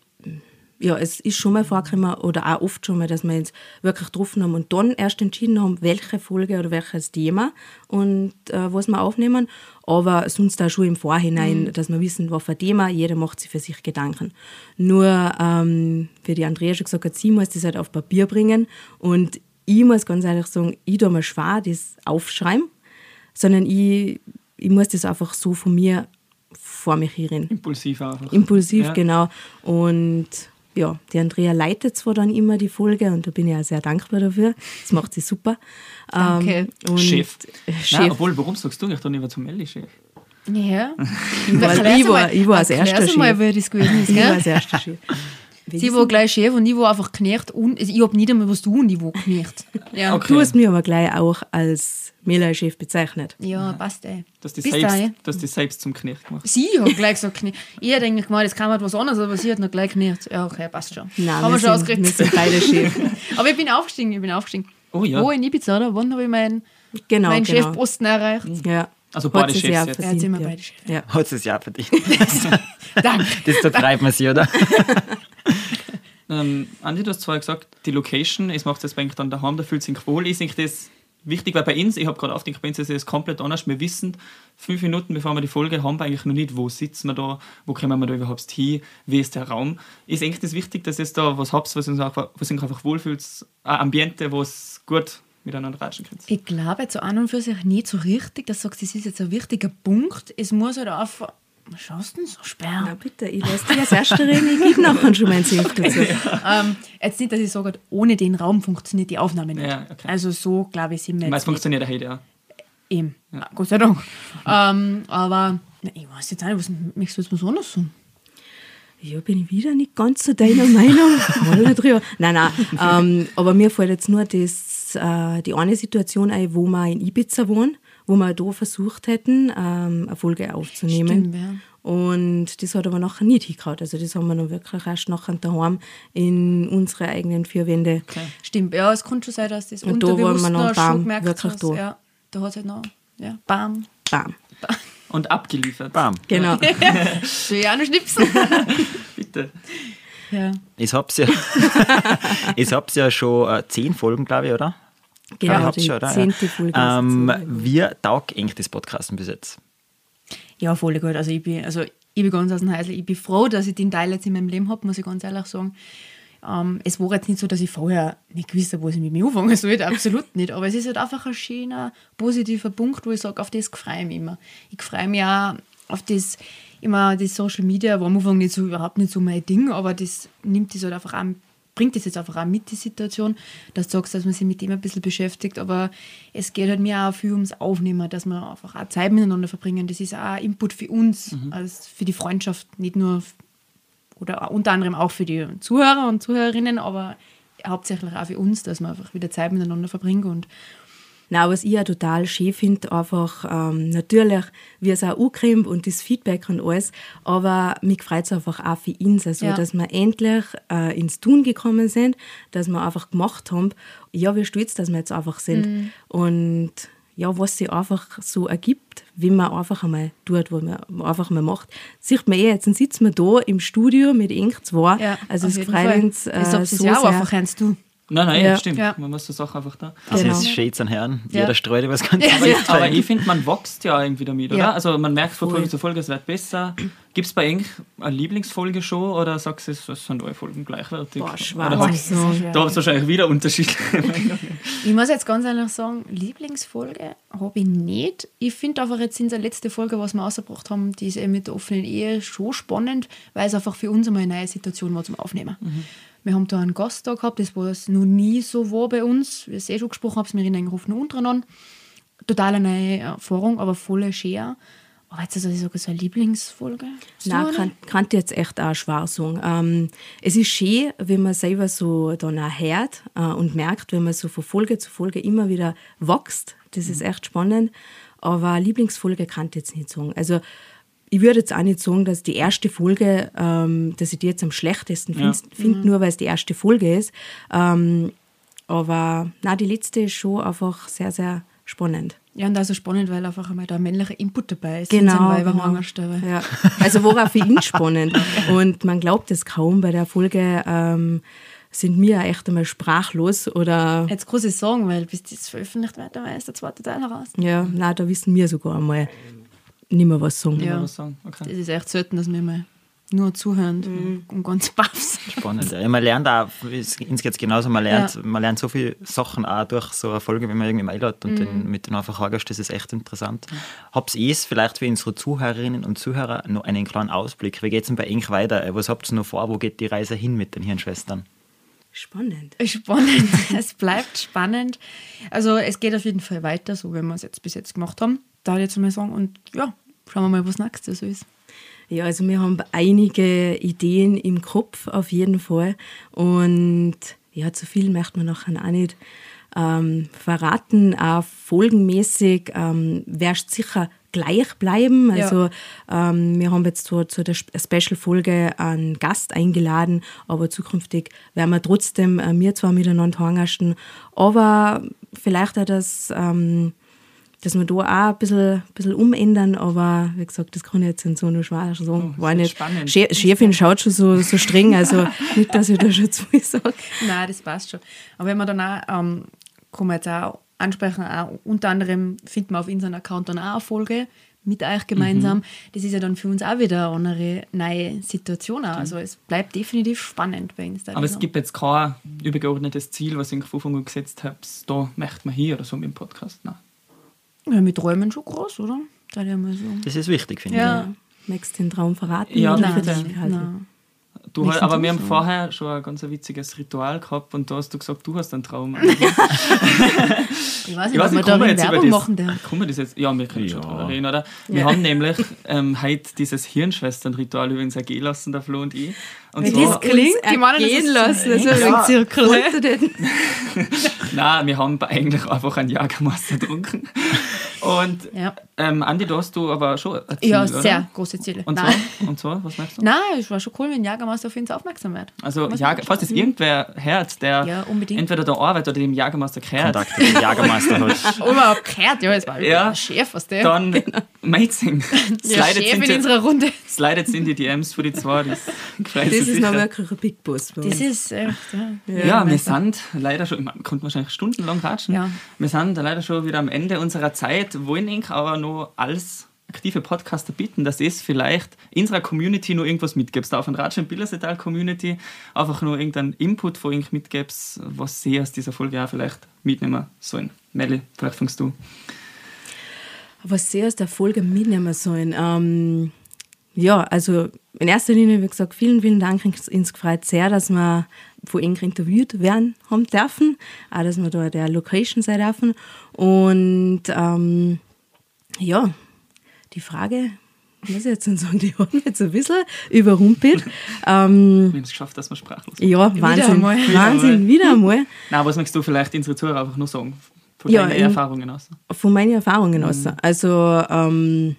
[SPEAKER 3] ja, es ist schon mal vorgekommen oder auch oft schon mal, dass wir uns wirklich getroffen haben und dann erst entschieden haben, welche Folge oder welches Thema und äh, was wir aufnehmen. Aber sonst auch schon im Vorhinein, mhm. dass wir wissen, was für ein Thema, jeder macht sich für sich Gedanken. Nur, ähm, wie die Andrea schon gesagt hat, sie muss das halt auf Papier bringen und ich muss ganz ehrlich sagen, ich tue mir schwer das aufschreiben, sondern ich, ich muss das einfach so von mir vor mich hierhin.
[SPEAKER 1] Impulsiv einfach.
[SPEAKER 3] Impulsiv, ja. genau. Und ja, die Andrea leitet zwar dann immer die Folge und da bin ich auch sehr dankbar dafür. Das macht sie super.
[SPEAKER 4] Danke.
[SPEAKER 1] Ähm, Chef. Chef. Nein, obwohl, warum sagst du nicht dann lieber zum Melli Chef?
[SPEAKER 4] Ja.
[SPEAKER 3] Ich war, ich war, ich war als erster Chef.
[SPEAKER 4] mal, wie das gewesen ist,
[SPEAKER 3] Ich war als erster Chef.
[SPEAKER 4] Sie war gleich Chef und ich war einfach knecht. Und, also ich habe nicht einmal was ich war knecht.
[SPEAKER 3] Ja. Okay. Du hast mich aber gleich auch als Mehlei-Chef bezeichnet.
[SPEAKER 4] Ja, passt eh.
[SPEAKER 1] Dass die, selbst, da, dass die selbst zum Knecht gemacht
[SPEAKER 4] Sie hat gleich gesagt Knecht. Ich hätte eigentlich gemeint, es kam halt was anderes, aber sie hat noch gleich Knecht. Ja, okay, passt schon.
[SPEAKER 3] Nein, Haben wir, schon ausgeredet. Wir sind beide Chef.
[SPEAKER 4] aber ich bin aufgestiegen, ich bin aufgestiegen.
[SPEAKER 1] Oh ja.
[SPEAKER 4] Wo in Ibiza, oder? Wann habe ich meinen,
[SPEAKER 3] genau,
[SPEAKER 4] meinen
[SPEAKER 3] genau.
[SPEAKER 4] Chefposten erreicht?
[SPEAKER 3] Ja.
[SPEAKER 1] Also beide Chefs
[SPEAKER 3] ja
[SPEAKER 1] jetzt.
[SPEAKER 4] Ja, jetzt sind wir beide Chefs.
[SPEAKER 3] Ja.
[SPEAKER 2] Hat es ja verdient.
[SPEAKER 4] Danke.
[SPEAKER 2] Das untertreibt man sie, oder?
[SPEAKER 1] ähm, Andi, du hast zwar gesagt, die Location, es macht das eigentlich dann daheim, da fühlt sich wohl. Ist nicht das wichtig, weil bei uns, ich habe gerade aufgedacht, bei uns ist es komplett anders. Wir wissen, fünf Minuten bevor wir die Folge haben, wir eigentlich noch nicht, wo sitzen wir da, wo kommen wir da überhaupt hin, wie ist der Raum. Ist eigentlich das wichtig, dass ihr da was habt, was uns einfach, einfach wohlfühlt, ein Ambiente, wo es gut miteinander ratschen könnt?
[SPEAKER 4] Ich glaube zu an und für sich nicht so richtig, dass du sagst, das ist jetzt ein wichtiger Punkt. Es muss halt einfach schaust du denn so sperr?
[SPEAKER 3] Na bitte, ich lasse dich als Erste reden, ich gebe nachher schon meinen Senf dazu.
[SPEAKER 4] ähm, jetzt nicht, dass ich sage, ohne den Raum funktioniert die Aufnahme nicht.
[SPEAKER 1] Ja, okay.
[SPEAKER 4] Also so, glaube ich, sind wir
[SPEAKER 1] Es funktioniert heute, ja.
[SPEAKER 4] Eben, ja. Gott sei Dank. ähm, aber ich weiß jetzt nicht, was möchtest du jetzt was anderes sagen?
[SPEAKER 3] Ja, bin ich wieder nicht ganz so deiner Meinung. nein, nein. Ähm, aber mir fällt jetzt nur das, äh, die eine Situation ein, wo wir in Ibiza wohnen wo wir da versucht hätten, ähm, eine Folge aufzunehmen.
[SPEAKER 4] Stimmt, ja.
[SPEAKER 3] Und das hat aber nachher nicht hingehauen. Also das haben wir dann wirklich erst nachher daheim in unsere eigenen vier Wände.
[SPEAKER 1] Okay.
[SPEAKER 4] Stimmt, ja, es kann schon sein, dass das
[SPEAKER 3] Und da war
[SPEAKER 4] unterbewusst
[SPEAKER 3] man noch bam,
[SPEAKER 4] gemerkt
[SPEAKER 3] wirklich
[SPEAKER 4] hast.
[SPEAKER 3] da.
[SPEAKER 4] Ja, da hat es halt noch, ja, bam.
[SPEAKER 3] Bam.
[SPEAKER 1] Und abgeliefert.
[SPEAKER 2] Bam.
[SPEAKER 3] Genau.
[SPEAKER 4] Soll ich auch noch schnipsen?
[SPEAKER 1] Bitte.
[SPEAKER 4] ja.
[SPEAKER 2] Ich hab's ja, ich hab's ja schon äh, zehn Folgen, glaube ich, oder?
[SPEAKER 3] Genau,
[SPEAKER 2] hab's
[SPEAKER 3] die
[SPEAKER 2] schon,
[SPEAKER 3] zehnte Folge
[SPEAKER 2] Ähm,
[SPEAKER 3] jetzt so.
[SPEAKER 2] wie taugt eigentlich das Podcasten bis jetzt?
[SPEAKER 4] ja, voll gut. Also ich bin, also ich bin ganz aus dem Häusl. Ich bin froh, dass ich den Teil jetzt in meinem Leben habe, muss ich ganz ehrlich sagen. Ähm, es war jetzt nicht so, dass ich vorher nicht gewusst habe, was ich mit mir anfangen soll. Absolut nicht. Aber es ist halt einfach ein schöner, positiver Punkt, wo ich sage, auf das freue ich mich immer. Ich freue mich auch auf das, immer das Social Media, war am Anfang nicht so, überhaupt nicht so mein Ding, aber das nimmt das halt einfach auch, bringt das jetzt einfach auch mit, die Situation, dass du sagst, dass man sich mit dem ein bisschen beschäftigt, aber es geht halt mir auch viel ums Aufnehmen, dass wir einfach auch Zeit miteinander verbringen. Das ist auch Input für uns, als für die Freundschaft, nicht nur oder unter anderem auch für die Zuhörer und Zuhörerinnen, aber hauptsächlich auch für uns, dass wir einfach wieder Zeit miteinander verbringen und
[SPEAKER 3] Nein, was ich ja total schön finde, einfach ähm, natürlich, wie es auch ankommt und das Feedback und alles, aber mich freut es einfach auch für uns, also,
[SPEAKER 4] Ja.
[SPEAKER 3] dass wir endlich äh, ins Tun gekommen sind, dass wir einfach gemacht haben. Ja, wir stolz, dass wir jetzt einfach sind. Und ja, was sich einfach so ergibt, wenn man einfach einmal tut, was man einfach mal macht. Sieht man eh, jetzt dann sitzen wir da im Studio mit Ink 2, also
[SPEAKER 4] auf
[SPEAKER 3] es freut uns äh, so
[SPEAKER 4] es ja auch
[SPEAKER 3] sehr.
[SPEAKER 4] einfach eins du.
[SPEAKER 1] Nein, nein,
[SPEAKER 3] Ja.
[SPEAKER 1] stimmt.
[SPEAKER 4] Ja.
[SPEAKER 1] Man muss die Sache einfach da.
[SPEAKER 2] Das
[SPEAKER 3] Genau.
[SPEAKER 2] ist Shades an Herren.
[SPEAKER 4] Ja.
[SPEAKER 2] Jeder streut über das ganze
[SPEAKER 1] Aber,
[SPEAKER 2] Gesicht.
[SPEAKER 1] ich- aber ich finde, man wächst ja irgendwie damit, oder?
[SPEAKER 4] Ja.
[SPEAKER 1] Also man merkt von. Folge zu Folge, es wird besser. Gibt es bei Eng eine Lieblingsfolge schon oder sagst du, es sind alle Folgen gleichwertig?
[SPEAKER 3] Boah, schwer
[SPEAKER 1] Oder hast-
[SPEAKER 3] sagen.
[SPEAKER 1] Da hast du wahrscheinlich wieder unterschiedliche
[SPEAKER 4] Ich muss jetzt ganz ehrlich sagen, Lieblingsfolge habe ich nicht. Ich finde einfach jetzt in der letzten Folge, was wir rausgebracht haben, die ist eben mit der offenen Ehe schon spannend, weil es einfach für uns einmal eine neue Situation war zum Aufnehmen. Wir haben da einen Gast da gehabt, das war noch nie so war bei uns. Wie ich es eh schon gesprochen habe, wir reden eigentlich nur untereinander. Total eine neue Erfahrung, aber voll schön. Aber jetzt, also ich sage, so eine Lieblingsfolge? Hast du
[SPEAKER 3] Nein, kann, kann ich jetzt echt auch schwer sagen. Ähm, es ist schön, wenn man selber so dann auch hört äh, und merkt, wenn man so von Folge zu Folge immer wieder wächst. Das ist echt spannend. Aber eine Lieblingsfolge kann ich jetzt nicht sagen. Also, ich würde jetzt auch nicht sagen, dass die erste Folge, ähm, dass ich die jetzt am schlechtesten
[SPEAKER 1] Ja.
[SPEAKER 3] finde, find, nur weil es die erste Folge ist. Ähm, aber na, die letzte ist schon einfach sehr, sehr spannend.
[SPEAKER 4] Ja, und auch so spannend, weil einfach einmal da männlicher Input dabei ist.
[SPEAKER 3] Genau.
[SPEAKER 4] Sind Weiber
[SPEAKER 3] genau.
[SPEAKER 4] Mangelstelle.
[SPEAKER 3] Ja. Also war auch für ihn spannend. Und man glaubt es kaum, bei der Folge ähm, sind wir echt einmal sprachlos oder
[SPEAKER 4] Jetzt kann ich sagen, weil bis das veröffentlicht wird, da ist der zweite Teil heraus.
[SPEAKER 3] ja, na, da wissen wir sogar einmal nicht mehr was sagen.
[SPEAKER 4] Ja.
[SPEAKER 1] Was sagen. Okay.
[SPEAKER 4] Das ist echt selten, dass wir mal nur zuhören und ganz baff.
[SPEAKER 2] Spannend. Ja, man lernt auch, geht es genauso, man lernt, man lernt so viele Sachen auch durch so eine Folge, wenn man irgendwie einlädt und dann mit denen einfach angehst, das ist echt interessant. Habt ihr es vielleicht für unsere Zuhörerinnen und Zuhörer noch einen kleinen Ausblick? Wie geht es denn bei Ink weiter? Was habt ihr noch vor? Wo geht die Reise hin mit den Hirnschwestern?
[SPEAKER 3] Spannend.
[SPEAKER 4] Spannend. es bleibt spannend. Also es geht auf jeden Fall weiter, so wie wir es jetzt bis jetzt gemacht haben. Da würde ich jetzt mal sagen. Und ja, schauen wir mal, was nächstes so ist.
[SPEAKER 3] Ja, also wir haben einige Ideen im Kopf auf jeden Fall. Und ja, zu viel möchte man nachher auch nicht ähm, verraten. Auch folgenmäßig ähm, wirst sicher gleich bleiben.
[SPEAKER 4] Ja.
[SPEAKER 3] Also ähm, wir haben jetzt zu, zu der Sp- Special-Folge einen Gast eingeladen, aber zukünftig werden wir trotzdem äh, wir zwar miteinander hangersten, aber vielleicht auch das... Ähm, dass wir da auch ein bisschen, bisschen umändern, aber wie gesagt, das kann ich jetzt in so einer schwer sagen.
[SPEAKER 1] Oh,
[SPEAKER 3] War
[SPEAKER 1] das
[SPEAKER 3] nicht.
[SPEAKER 1] ist spannend.
[SPEAKER 3] Che- Chefin schaut schon so, so streng, also nicht, dass ich da schon zu viel sage.
[SPEAKER 4] Nein, das passt schon. Aber wenn man dann auch, ähm, kann man jetzt auch ansprechen, auch unter anderem findet man auf unserem Account dann auch eine Folge mit euch gemeinsam.
[SPEAKER 1] Mhm.
[SPEAKER 4] Das ist ja dann für uns auch wieder eine andere neue Situation. Auch. Also es bleibt definitiv spannend bei uns.
[SPEAKER 1] Aber es gibt jetzt kein übergeordnetes Ziel, was ich von gesetzt habe, da möchte man hier oder so mit dem Podcast. Nein.
[SPEAKER 4] Ja, mit Träumen schon groß, oder? Da ich mal so.
[SPEAKER 2] Das ist wichtig, finde
[SPEAKER 4] Ja.
[SPEAKER 3] Möchtest du den Traum verraten?
[SPEAKER 1] Ja,
[SPEAKER 3] Oder
[SPEAKER 1] nein?
[SPEAKER 4] Nein.
[SPEAKER 1] Du,
[SPEAKER 4] Nächsten
[SPEAKER 1] aber wir haben vorher schon ein ganz witziges Ritual gehabt und da hast du gesagt, du hast einen Traum.
[SPEAKER 4] Ich weiß nicht,
[SPEAKER 1] Ich
[SPEAKER 4] ob wir da
[SPEAKER 1] jetzt über
[SPEAKER 4] Werbung
[SPEAKER 1] das,
[SPEAKER 4] machen darf.
[SPEAKER 1] das jetzt, ja, wir können schon
[SPEAKER 2] Ja.
[SPEAKER 1] drüber reden, oder? Wir
[SPEAKER 3] Ja.
[SPEAKER 1] haben nämlich ähm, heute dieses Hirnschwestern-Ritual übrigens auch gehen lassen, der Flo und ich. Und
[SPEAKER 3] Wie
[SPEAKER 1] zwar,
[SPEAKER 3] das klingt, die meinen,
[SPEAKER 4] gehen lassen,
[SPEAKER 3] lassen.
[SPEAKER 4] so
[SPEAKER 3] Also,
[SPEAKER 4] ein Zirkel.
[SPEAKER 1] Nein, wir haben eigentlich einfach einen Jagermeister getrunken. Und
[SPEAKER 4] Ja.
[SPEAKER 1] Ähm, Andi, da hast du aber schon Ziel,
[SPEAKER 4] Ja,
[SPEAKER 1] oder?
[SPEAKER 4] sehr große Ziele.
[SPEAKER 1] Und
[SPEAKER 4] Nein.
[SPEAKER 1] zwar, und zwar, was möchtest du?
[SPEAKER 4] Nein, es war schon cool, wenn Jagermeister auf uns aufmerksam wird.
[SPEAKER 1] Also, Jager, falls
[SPEAKER 4] du?
[SPEAKER 1] das irgendwer hört, der
[SPEAKER 4] Ja,
[SPEAKER 1] entweder da arbeitet oder dem Jagermeister gehört,
[SPEAKER 2] Kontakt mit dem Jägermeister hat.
[SPEAKER 4] Oh, überhaupt gehört, ja, es war
[SPEAKER 1] Ja.
[SPEAKER 4] der Chef, was der.
[SPEAKER 1] dann Meizing.
[SPEAKER 4] der
[SPEAKER 1] Slidet
[SPEAKER 4] Chef in
[SPEAKER 1] in,
[SPEAKER 4] unserer Runde.
[SPEAKER 1] die, slidet in die DMs für die zwei. Das,
[SPEAKER 3] Das ist noch wirklich ein Big Boss.
[SPEAKER 4] Das ist echt, ja.
[SPEAKER 1] Ja, wir sind leider schon, man konnte wahrscheinlich stundenlang ratschen.
[SPEAKER 4] Ja.
[SPEAKER 1] Wir sind leider schon wieder am Ende unserer Zeit, wollen Ihnen aber noch als aktive Podcaster bitten, dass es vielleicht in unserer Community noch irgendwas mitgibst, auf ein Ratschen Billersetal Community, einfach nur irgendeinen Input von Ihnen mitgibst, was Sie aus dieser Folge auch vielleicht mitnehmen sollen. Melli, vielleicht fängst du.
[SPEAKER 3] was Sie aus der Folge mitnehmen sollen. Ähm, ja, also in erster Linie, wie gesagt, vielen, vielen Dank. Uns gefreut sehr, dass wir von Ihnen interviewt werden haben dürfen, auch dass wir da der Location sein dürfen. Und ähm, ja, die Frage, was ich jetzt denn sagen, die hat mich jetzt ein bisschen überrumpelt. ähm,
[SPEAKER 1] Wir haben es geschafft, dass wir sprachlos
[SPEAKER 3] ja, Wahnsinn.
[SPEAKER 4] einmal.
[SPEAKER 3] Wahnsinn, wieder einmal.
[SPEAKER 1] Na, was möchtest du vielleicht unsere Zuhörer einfach nur sagen? Von
[SPEAKER 3] Ja,
[SPEAKER 1] deinen
[SPEAKER 3] in-
[SPEAKER 1] Erfahrungen aus.
[SPEAKER 3] von meinen Erfahrungen aus. Also ähm,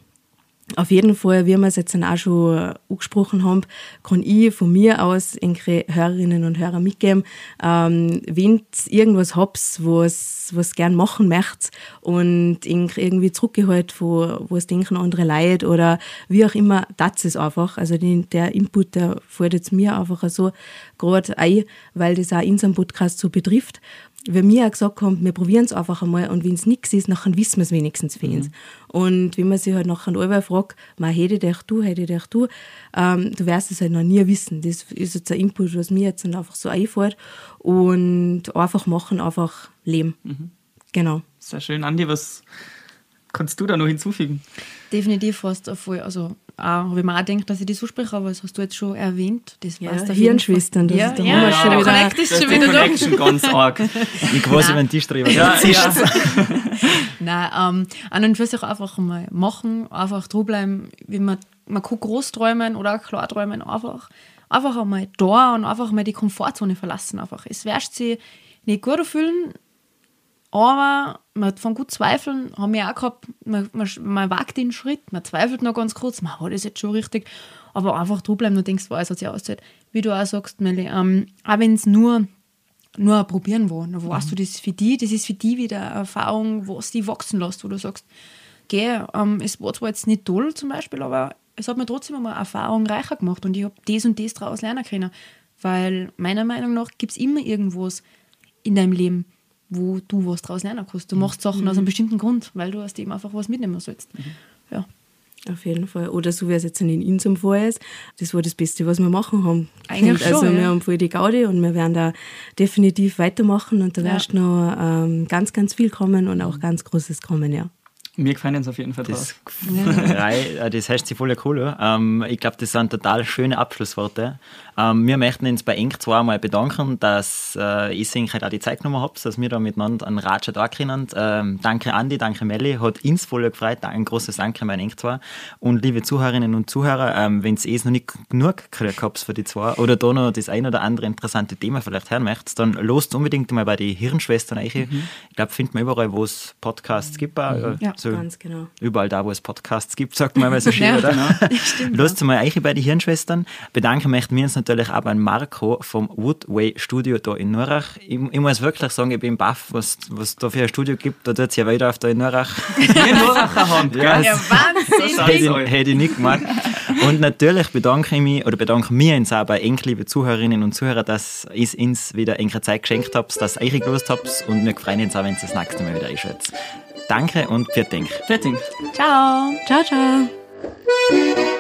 [SPEAKER 3] auf jeden Fall, wie wir es jetzt auch schon angesprochen haben, kann ich von mir aus unsere Hörerinnen und Hörer mitgeben, ähm, wenn ihr irgendwas habt, was was gern machen möchtet und irgendwie zurückgehalten, von was denken andere Leute oder wie auch immer, das ist einfach. Also die, der Input, der fällt jetzt mir einfach so gerade ein, weil das auch unseren Podcast so betrifft weil wir auch gesagt haben, wir probieren es einfach einmal und wenn es nichts ist, nachher wissen wir es wenigstens für uns. Und wenn man sich halt nachher selber fragt, man hätte dich du, hätte dich du, ähm, du wirst es halt noch nie wissen. Das ist jetzt ein Input, was mir jetzt dann einfach so einfällt und einfach machen, einfach leben. Genau.
[SPEAKER 1] Sehr schön. Andi, was kannst du da noch hinzufügen?
[SPEAKER 4] Definitiv fast ein voll, also auch, habe ich mir auch gedacht, dass ich das zuspreche, aber das hast du jetzt schon erwähnt. Das
[SPEAKER 3] Ja,
[SPEAKER 4] passt
[SPEAKER 3] Hirnschwestern, das
[SPEAKER 4] Fall.
[SPEAKER 3] ist- da
[SPEAKER 4] ja, ja,
[SPEAKER 3] schon
[SPEAKER 4] der
[SPEAKER 3] wieder-
[SPEAKER 4] Connect ist
[SPEAKER 1] Das
[SPEAKER 4] schon
[SPEAKER 1] ist die
[SPEAKER 4] wieder.
[SPEAKER 1] Connection ganz arg.
[SPEAKER 2] Ich quasi über den Tisch drüber.
[SPEAKER 1] Ja, ja.
[SPEAKER 4] Nein, ähm, an und für sich einfach mal machen, einfach dranbleiben, wie man, man kann groß träumen oder auch klar träumen, einfach, einfach einmal da und einfach mal die Komfortzone verlassen. Einfach. Es wirst sich nicht gut fühlen, aber man von gut zweifeln, haben wir auch gehabt, man, man, man wagt den Schritt, man zweifelt noch ganz kurz, man hat das jetzt schon richtig, aber einfach dranbleiben und denkst, wow, es hat sich ausgezahlt. Wie du auch sagst, Melli, ähm, auch wenn es nur nur probieren wollen. Dann weißt du, das ist für die, das ist für die wieder eine Erfahrung, was die wachsen lässt, wo du sagst, geh, ähm, es war zwar jetzt nicht toll zum Beispiel, aber es hat mir trotzdem einmal Erfahrung reicher gemacht und ich habe das und das daraus lernen können. Weil meiner Meinung nach gibt es immer irgendwas in deinem Leben, wo du was daraus lernen kannst. Du machst Sachen aus einem bestimmten Grund, weil du aus dem einfach was mitnehmen sollst. Ja.
[SPEAKER 3] Auf jeden Fall. Oder so wie es jetzt in unserem Fall ist. Das war das Beste, was wir machen haben.
[SPEAKER 4] Eigentlich
[SPEAKER 3] also
[SPEAKER 4] schon,
[SPEAKER 3] wir
[SPEAKER 4] ja.
[SPEAKER 3] haben voll die Gaudi und wir werden da definitiv weitermachen und da
[SPEAKER 4] Ja.
[SPEAKER 3] wirst noch ähm, ganz, ganz viel kommen und auch ganz Großes kommen, ja.
[SPEAKER 1] Mir gefallen uns auf jeden Fall
[SPEAKER 2] Das,
[SPEAKER 1] drauf.
[SPEAKER 2] Rei- äh, das heißt sie voll cool. Ähm, ich glaube, das sind total schöne Abschlussworte. Ähm, wir möchten uns bei Eng zwar mal bedanken, dass äh, ich halt auch die Zeit genommen habt, dass wir da miteinander einen Ratschat da können. Ähm, danke Andi, danke Melli, hat uns voll gefreut. Ein großes Danke mein Eng zwar. Und liebe Zuhörerinnen und Zuhörer, ähm, wenn ihr es noch nicht genug gekriegt habt für die zwei oder da noch das ein oder andere interessante Thema vielleicht hören möchtet, dann lost unbedingt mal bei die Hirnschwestern euch. Ich glaube, findet man überall, wo es Podcasts gibt. auch, äh,
[SPEAKER 4] Ja,
[SPEAKER 2] so
[SPEAKER 3] Ganz genau.
[SPEAKER 2] überall da, wo es Podcasts gibt, sagt man mal so schön,
[SPEAKER 4] Ja,
[SPEAKER 2] oder?
[SPEAKER 4] Stimmt,
[SPEAKER 2] Lasst mal euch bei den Hirnschwestern. Bedanken möchten wir uns natürlich auch bei Marco vom Woodway Studio da in Nurach. Ich, ich muss wirklich sagen, ich bin baff, was was da für ein Studio gibt. Da tut es ja weiter auf da in Nurach.
[SPEAKER 1] Wir Nuracher haben,
[SPEAKER 2] Ja,
[SPEAKER 1] gell?
[SPEAKER 4] Ja, Wahnsinn!
[SPEAKER 2] hätte,
[SPEAKER 1] Sorry.
[SPEAKER 2] ich, hätte ich nicht gemacht. Und natürlich bedanke ich mich oder bedanken wir uns auch bei eng, liebe Zuhörerinnen und Zuhörer, dass ihr uns wieder eure Zeit geschenkt habt, dass ihr euch gelöst habt und wir freuen uns auch, wenn ihr das nächste Mal wieder einschätzt. Danke und
[SPEAKER 1] pfiat
[SPEAKER 4] Ciao.
[SPEAKER 3] Ciao, ciao.